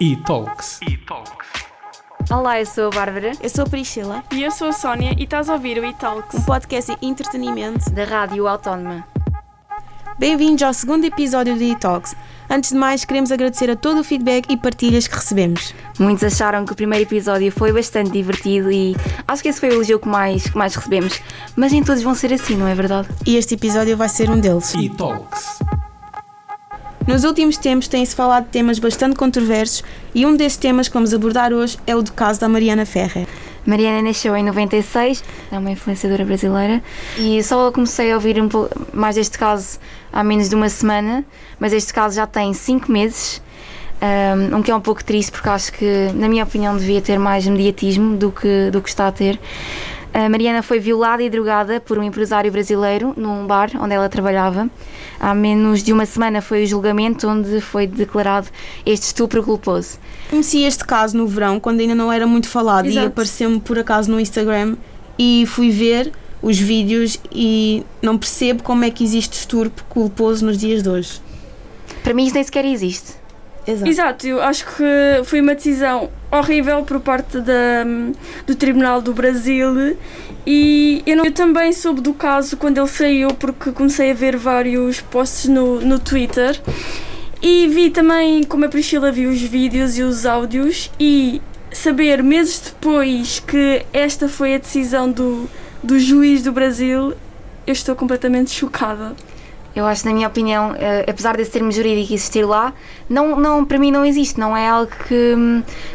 E-Talks. Olá, eu sou a Bárbara, Eu sou a Priscila, E eu sou a Sónia e estás a ouvir o E-Talks. um podcast de entretenimento. da Rádio Autónoma. Bem-vindos ao segundo episódio do E-Talks. Antes de mais, queremos agradecer a todo o feedback e partilhas que recebemos. Muitos acharam que o primeiro episódio foi bastante divertido e acho que esse foi o elogio que mais, que mais recebemos. Mas nem todos vão ser assim, não é verdade? E este episódio vai ser um deles. E-Talks. Nos últimos tempos tem-se falado de temas bastante controversos e um destes temas que vamos abordar hoje é o do caso da Mariana Ferrer. Mariana nasceu em 96, é uma influenciadora brasileira e só comecei a ouvir um pouco mais deste caso há menos de uma semana, mas este caso já tem 5 meses. Um, que é um pouco triste porque acho que, na minha opinião, devia ter mais mediatismo do que, do que está a ter. A Mariana foi violada e drogada por um empresário brasileiro num bar onde ela trabalhava. Há menos de uma semana foi o julgamento onde foi declarado este estupro culposo. Conheci este caso no verão, quando ainda não era muito falado, e Exato. apareceu-me por acaso no Instagram e fui ver os vídeos e não percebo como é que existe estupro culposo nos dias de hoje. Para mim, isso nem sequer existe. Exato. Exato, eu acho que foi uma decisão horrível por parte da, do Tribunal do Brasil e eu, não- eu também soube do caso quando ele saiu porque comecei a ver vários posts no, no Twitter e vi também como a Priscila viu os vídeos e os áudios e saber meses depois que esta foi a decisão do, do juiz do Brasil, eu estou completamente chocada. Eu acho, na minha opinião, eh, apesar desse termo jurídico existir lá, não, não, para mim não existe, não é algo que,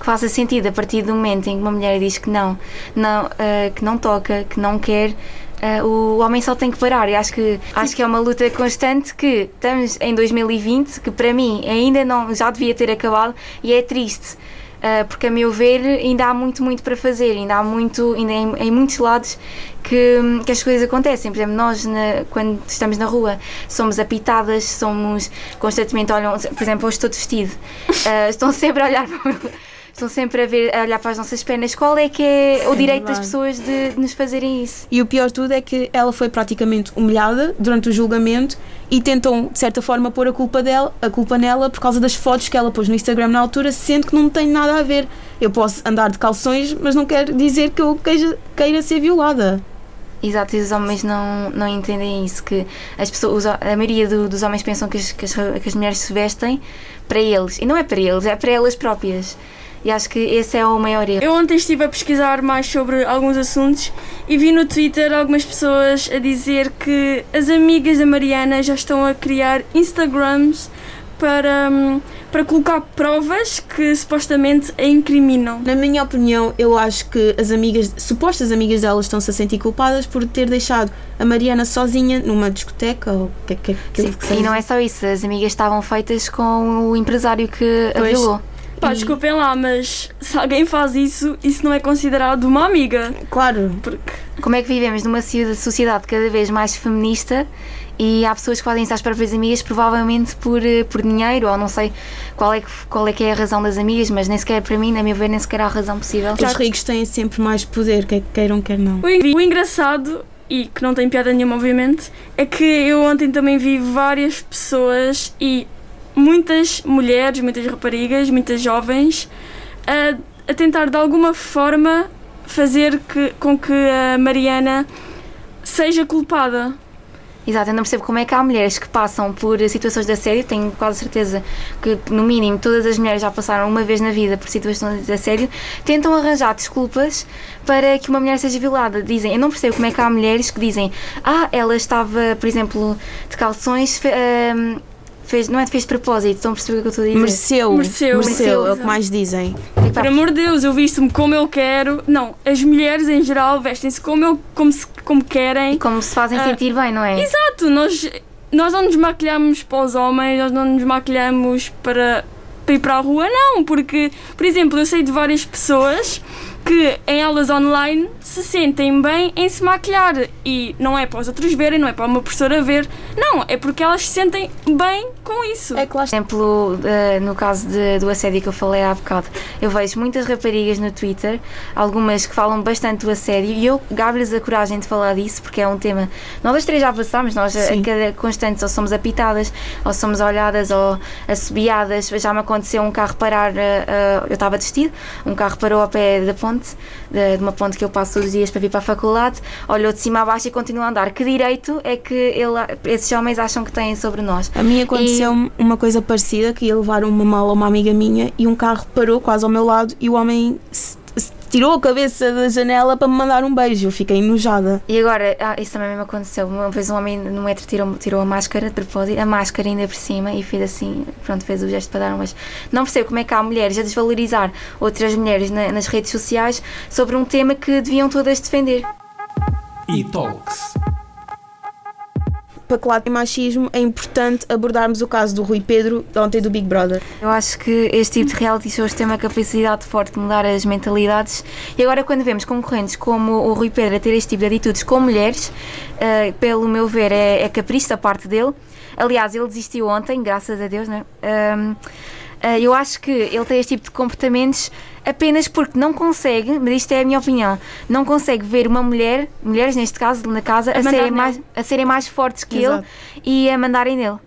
que faça sentido a partir do momento em que uma mulher diz que não, não eh, que não toca, que não quer. eh, o homem só tem que parar e acho que, acho que é uma luta constante que estamos em 2020 que para mim ainda não já devia ter acabado e é triste Uh, porque a meu ver ainda há muito, muito para fazer, ainda há muito, ainda em, em muitos lados que, que as coisas acontecem. Por exemplo, nós na- quando estamos na rua somos apitadas, somos constantemente olham, por exemplo, hoje estou vestido, uh, estão sempre a olhar para Estão sempre a, ver, a olhar para as nossas pernas. Qual é que é o É direito das pessoas de, de nos fazerem isso? E o pior de tudo é que ela foi praticamente humilhada durante o julgamento e tentam, de certa forma, pôr a culpa, dela, a culpa nela por causa das fotos que ela pôs no Instagram na altura, sendo que não tem nada a ver. Eu posso andar de calções, mas não quer dizer que eu queira, queira ser violada. Exato, e os homens não, não entendem isso, que as pessoas, a maioria do- dos homens pensam que as, que, as, que as mulheres se vestem para eles, e não é para eles, é para elas próprias. E acho que esse é o maior erro. Eu ontem estive a pesquisar mais sobre alguns assuntos e vi no Twitter algumas pessoas a dizer que as amigas da Mariana já estão a criar Instagrams para, hum, para colocar provas que supostamente a incriminam. Na minha opinião, eu acho que as amigas, supostas amigas dela, estão-se a sentir culpadas por ter deixado a Mariana sozinha numa discoteca ou que, que, que, Sim, e não é só isso, as amigas estavam feitas com o empresário que a Pois. violou. Pá, E- desculpem lá, mas se alguém faz isso, isso não é considerado uma amiga. Claro, Porque Como é que vivemos numa socie- sociedade cada vez mais feminista e há pessoas que fazem isso às próprias amigas provavelmente por, eh, por dinheiro ou não sei qual é, que, qual é que é a razão das amigas, mas nem sequer para mim, na minha ver, nem sequer há razão possível. os ricos têm sempre mais poder, quer queiram, quer não. O engraçado, e que não tem piada nenhuma, obviamente, é que eu ontem também vi várias pessoas e muitas mulheres, muitas raparigas, muitas jovens a, a tentar de alguma forma fazer que, com que a Mariana seja culpada. Exato, eu não percebo como é que há mulheres que passam por situações de assédio, tenho quase certeza que, no mínimo, todas as mulheres já passaram uma vez na vida por situações de assédio, tentam arranjar desculpas para que uma mulher seja violada. Dizem, eu não percebo como é que há mulheres que dizem, ah, ela estava, por exemplo, de calções, fez, não é fez de propósito, estão a perceber o que eu estou a dizer? Mereceu, Mereceu. mereceu, é o que mais dizem. Tipo, Por amor de Deus, eu visto-me como eu quero. Não, as mulheres em geral vestem-se como, eu, como, se- como querem. e como se fazem Ah, sentir bem, não é? Exato, nós, nós não nos maquilhamos para os homens, nós não nos maquilhamos para, para ir para a rua, não, porque, por exemplo, eu sei de várias pessoas que em aulas online se sentem bem em se maquilhar e não é para os outros verem, não é para uma professora ver, não, é porque elas se sentem bem com isso. É claro. Por exemplo, uh, no caso de, do assédio que eu falei há bocado, eu vejo muitas raparigas no Twitter, algumas que falam bastante do assédio, e eu gabo-lhes a coragem de falar disso, porque é um tema. Nós as três já passámos, nós a, a cada constante ou somos apitadas, ou somos olhadas, ou assobiadas. Já me aconteceu um carro parar, uh, uh, eu estava vestido, um carro parou ao pé da ponte, de, de, uma ponte que eu passo todos os dias para vir para a faculdade, olhou de cima a baixo e continua a andar. Que direito é que ele, esses homens acham que têm sobre nós? A mim aconteceu e... uma coisa parecida, que ia levar uma mala a uma amiga minha e um carro parou quase ao meu lado e o homem tirou a cabeça da janela para me mandar um beijo. Eu fiquei enojada. E agora, ah, isso também me aconteceu. Uma vez um homem no metro tirou, tirou a máscara de propósito, a máscara ainda por cima e fez assim, pronto, fez o gesto para dar um beijo. Não percebo como é que há mulheres a desvalorizar outras mulheres na, nas redes sociais sobre um tema que deviam todas defender. E Talks para claro e machismo, é importante abordarmos o caso do Rui Pedro, de ontem do Big Brother. Eu acho que este tipo de reality shows tem uma capacidade forte de mudar as mentalidades e agora quando vemos concorrentes como o Rui Pedro a ter este tipo de atitudes com mulheres, uh, pelo meu ver é, é capricho da parte dele. Aliás, ele desistiu ontem, graças a Deus? Um, uh, eu acho que ele tem este tipo de comportamentos apenas porque não consegue, mas isto é a minha opinião, não consegue ver uma mulher, mulheres neste caso na casa, a, a serem, mais, a serem mais fortes que Exato. ele e a mandarem nele.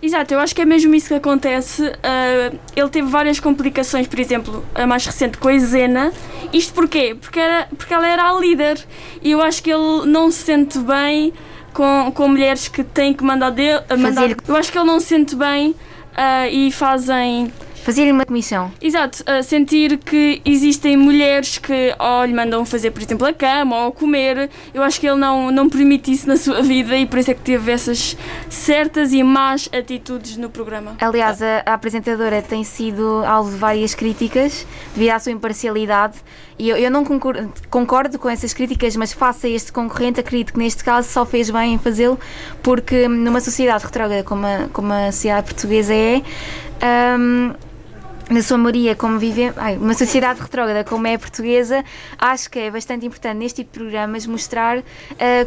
Exato, eu acho que é mesmo isso que acontece. Uh, ele teve várias complicações, por exemplo, a mais recente com a Zena. Isto porquê? Porque, era, porque ela era a líder e eu acho que ele não se sente bem com, com mulheres que têm que mandar dele. Mandar, eu acho que ele não se sente bem uh, e fazem Fazer uma comissão. Exato, uh, sentir que existem mulheres que ou lhe mandam fazer, por exemplo, a cama ou comer. Eu acho que ele não, não permite isso na sua vida e por isso é que teve essas certas e más atitudes no programa. Aliás, a, a apresentadora tem sido alvo de várias críticas devido à sua imparcialidade. E eu, eu não concordo, concordo, com essas críticas, mas face a este concorrente, acredito que neste caso só fez bem em fazê-lo, porque numa sociedade retrógrada como a, como a sociedade portuguesa é, um, na sua maioria, como vive uma sociedade retrógrada como é a portuguesa, acho que é bastante importante neste tipo de programas mostrar uh,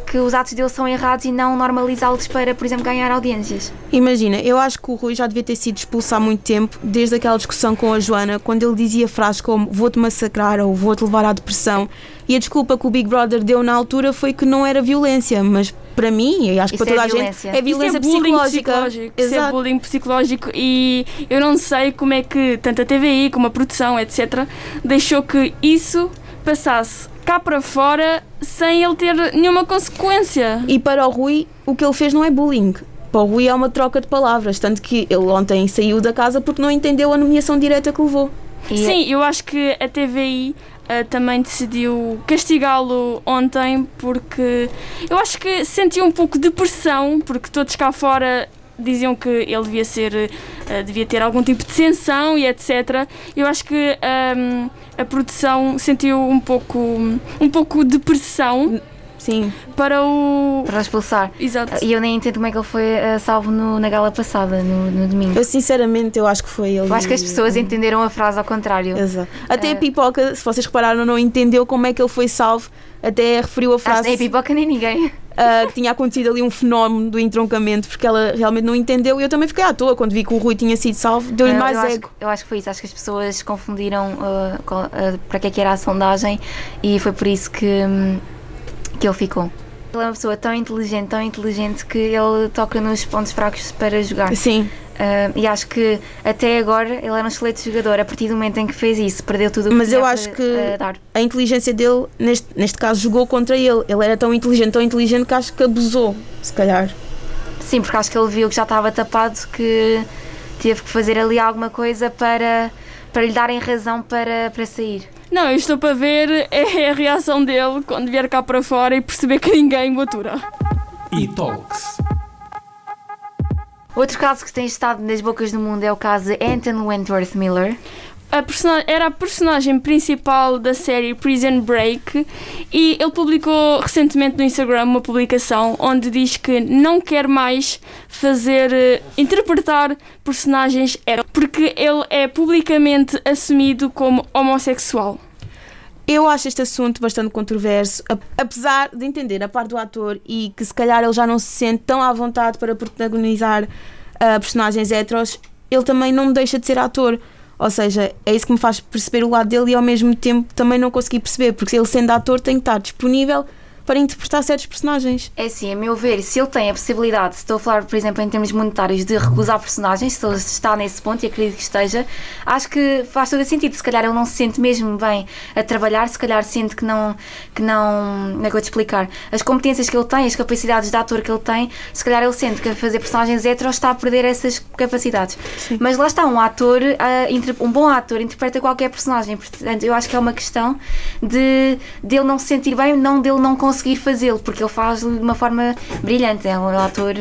que os atos dele são errados e não normalizá-los para, por exemplo, ganhar audiências. Imagina, eu acho que o Rui já devia ter sido expulso há muito tempo, desde aquela discussão com a Joana, quando ele dizia frases como vou-te massacrar ou vou-te levar à depressão. E a desculpa que o Big Brother deu na altura foi que não era violência, mas para mim, e acho que para toda é a gente, é violência Isso é psicológica. psicológico. Isso é bullying psicológico e eu não sei como é que tanto a TVI como a produção, etc., deixou que isso passasse cá para fora sem ele ter nenhuma consequência. E para o Rui, o que ele fez não é bullying. Para o Rui é uma troca de palavras, tanto que ele ontem saiu da casa porque não entendeu a nomeação direta que levou. Sim, eu acho que a TVI uh, também decidiu castigá-lo ontem porque eu acho que sentiu um pouco de pressão, porque todos cá fora diziam que ele devia ser uh, devia ter algum tipo de sanção e etc. Eu acho que um, ehm, a produção sentiu um pouco um pouco de pressão Sim. Para o. Para expulsar. Exato. E eu nem entendo como é que ele foi uh, salvo no, na gala passada, no, no, domingo. Eu sinceramente eu acho que foi ele. Eu acho que as pessoas entenderam a frase ao contrário. Exato. Até uh, a pipoca, se vocês repararam, não entendeu como é que ele foi salvo. Até referiu a frase. Nem a pipoca nem ninguém. Uh, que tinha acontecido ali um fenómeno do entroncamento, porque ela realmente não entendeu. E eu também fiquei à toa quando vi que o Rui tinha sido salvo, deu-lhe mais eu ego. Acho, eu acho que foi isso, acho que as pessoas confundiram uh, para que é que era a sondagem e foi por isso que, um, que ele ficou. Ele é uma pessoa tão inteligente, tão inteligente que ele toca nos pontos fracos para jogar. Sim. Uh, e acho que até agora ele era um excelente jogador. A partir do momento em que fez isso, perdeu tudo o que Mas eu acho que a inteligência dele, neste, neste caso, jogou contra ele. Ele era tão inteligente, tão inteligente que acho que abusou, se calhar. Sim, porque acho que ele viu que já estava tapado, que teve que fazer ali alguma coisa para, para lhe darem razão para, para sair. Não, eu estou para ver é a reação dele quando vier cá para fora e perceber que ninguém o atura. E Talks. Outro caso que tem estado nas bocas do mundo é o caso de Anton Wentworth Miller a era a personagem principal da série Prison Break e ele publicou recentemente no Instagram uma publicação onde diz que não quer mais fazer uh, interpretar personagens porque ele é publicamente assumido como homossexual. Eu acho este assunto bastante controverso, apesar de entender a parte do ator e que se calhar ele já não se sente tão à vontade para protagonizar ah, personagens heteros, ele também não deixa de ser ator. Ou seja, é isso que me faz perceber o lado dele e ao mesmo tempo também não consegui perceber, porque ele sendo ator tem que estar disponível para interpretar certos personagens. É assim, a meu ver, se ele tem a possibilidade, se estou a falar, por exemplo, em termos monetários, de recusar personagens, se ele está nesse ponto, e acredito que esteja, acho que faz todo sentido. Se calhar ele não se sente mesmo bem a trabalhar, se calhar sente que não. que não. como é que eu vou te explicar? As competências que ele tem, as capacidades de ator que ele tem, se calhar ele sente que a fazer personagens heteros está a perder essas capacidades. Mas lá está, um ator, um bom ator interpreta qualquer personagem, portanto, eu acho que é uma questão de dele não se sentir bem, não dele não conseguir fazê-lo, porque ele faz de uma forma brilhante, é um ator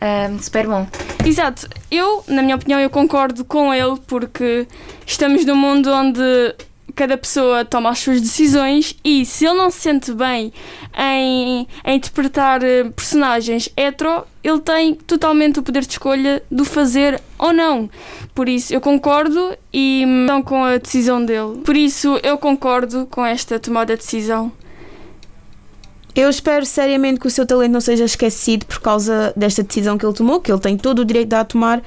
ah, super bom. Exato. Eu, na minha opinião, eu concordo com ele porque estamos num mundo onde cada pessoa toma as suas decisões e se ele não se sente bem em, em interpretar eh, personagens hetero, ele tem totalmente o poder de escolha de o fazer ou não. Por isso, eu concordo e não com a decisão dele. Por isso, eu concordo com esta tomada de decisão. Eu espero seriamente que o seu talento não seja esquecido por causa desta decisão que ele tomou, que ele tem todo o direito de a tomar,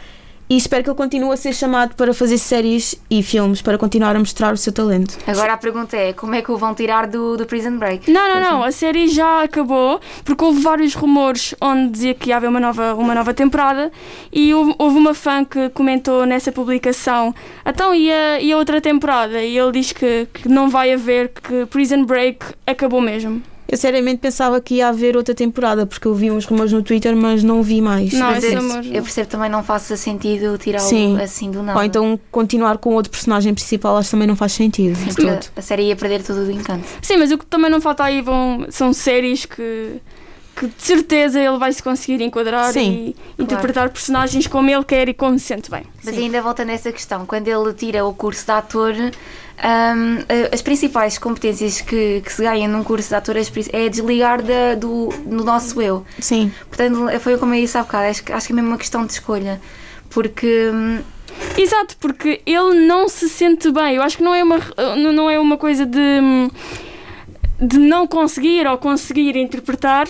e espero que ele continue a ser chamado para fazer séries e filmes para continuar a mostrar o seu talento. Agora a pergunta é: como é que o vão tirar do, do Prison Break? Não, não, não, a série já acabou porque houve vários rumores onde dizia que ia haver uma nova, uma nova temporada e houve, houve uma fã que comentou nessa publicação então e a, e a outra temporada? E ele diz que, que não vai haver, que Prison Break acabou mesmo. Eu seriamente pensava que ia haver outra temporada, porque eu vi uns rumores no Twitter, mas não vi mais. Não, Mas eu, amor- eu percebo também não faça sentido tirá-lo Sim. assim do nada. Ou então continuar com outro personagem principal, acho que também não faz sentido. todo. a série ia perder todo o encanto. Sim, mas o que também não falta aí vão, são séries que, que de certeza ele vai se conseguir enquadrar Sim, e interpretar personagens como ele quer e como se sente bem. Mas ainda voltando a essa questão, quando ele tira o curso de ator, hum, eh, as principais competências que, que se ganham num curso de ator é desligar da- do, do nosso eu. Sim. Portanto, foi como eu disse há bocado, acho, que- acho que é mesmo uma questão de escolha. Porque hum, Exato, porque ele não se sente bem. Eu acho que não é uma, não não é uma coisa de, hum, de não conseguir ou conseguir interpretar,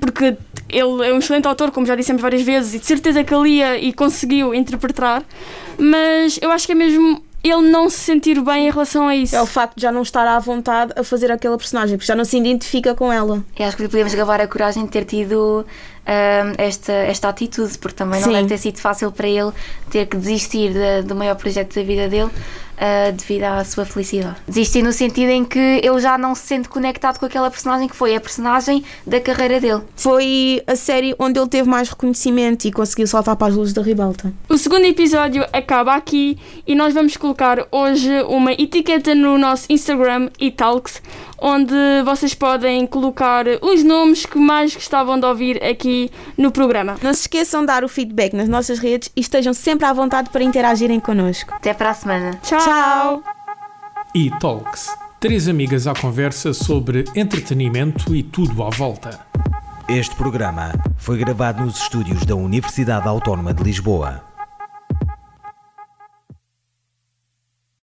porque ele é um excelente autor, como já dissemos várias vezes, e de certeza que ele ia e conseguiu interpretar, mas eu acho que é mesmo ele não se sentir bem em relação a isso. É o facto de já não estar à vontade a fazer aquela personagem, porque já não se identifica com ela. eu acho que lhe podemos gabar a coragem de ter tido esta, esta atitude, porque também não Sim. deve ter sido fácil para ele ter que desistir da- do maior projeto da vida dele. ah, devido à sua felicidade. Desistir no sentido em que ele já não se sente conectado com aquela personagem que foi a personagem da carreira dele. Foi a série onde ele teve mais reconhecimento e conseguiu saltar para as luzes da ribalta. O segundo episódio acaba aqui e nós vamos colocar hoje uma etiqueta no nosso Instagram eTalks, onde vocês podem colocar os nomes que mais gostavam de ouvir aqui no programa. Não se esqueçam de dar o feedback nas nossas redes e estejam sempre à vontade para interagirem connosco. Até para a semana. Tchau! E Talks. Três amigas à conversa sobre entretenimento e tudo à volta. Este programa foi gravado nos estúdios da Universidade Autónoma de Lisboa.